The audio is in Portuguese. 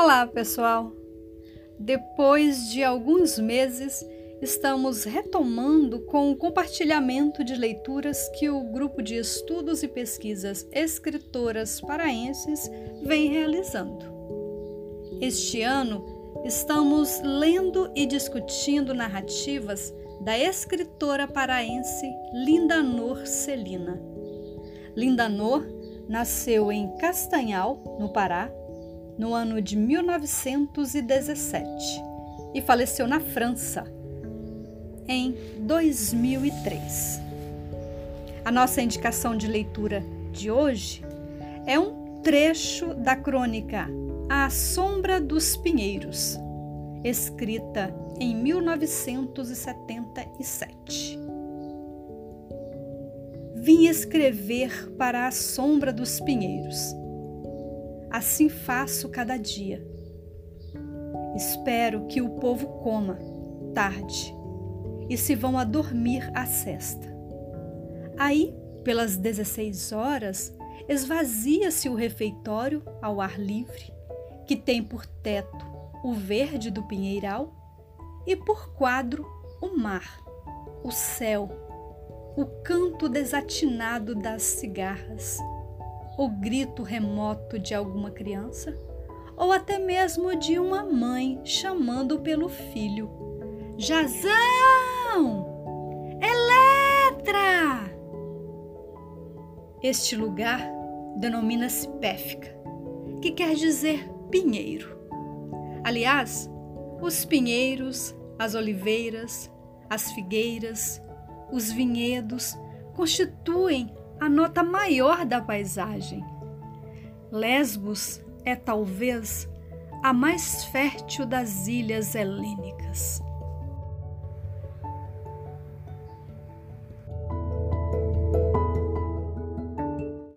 Olá, pessoal! Depois de alguns meses, estamos retomando com o compartilhamento de leituras que o grupo de estudos e pesquisas escritoras paraenses vem realizando. Este ano, estamos lendo e discutindo narrativas da escritora paraense Linda Nor Celina. Linda Nor nasceu em Castanhal, no Pará, no ano de 1917 e faleceu na França em 2003. A nossa indicação de leitura de hoje é um trecho da crônica A Sombra dos Pinheiros, escrita em 1977. Vim escrever para a sombra dos pinheiros assim faço cada dia. Espero que o povo coma tarde e se vão a dormir à cesta. Aí, pelas 16 horas, esvazia-se o refeitório ao ar livre, que tem por teto o verde do pinheiral e por quadro o mar, o céu, o canto desatinado das cigarras o grito remoto de alguma criança, ou até mesmo de uma mãe chamando pelo filho: Jazão! Eletra! Este lugar denomina-se Péfica, que quer dizer pinheiro. Aliás, os pinheiros, as oliveiras, as figueiras, os vinhedos constituem a nota maior da paisagem. Lesbos é talvez a mais fértil das ilhas helênicas.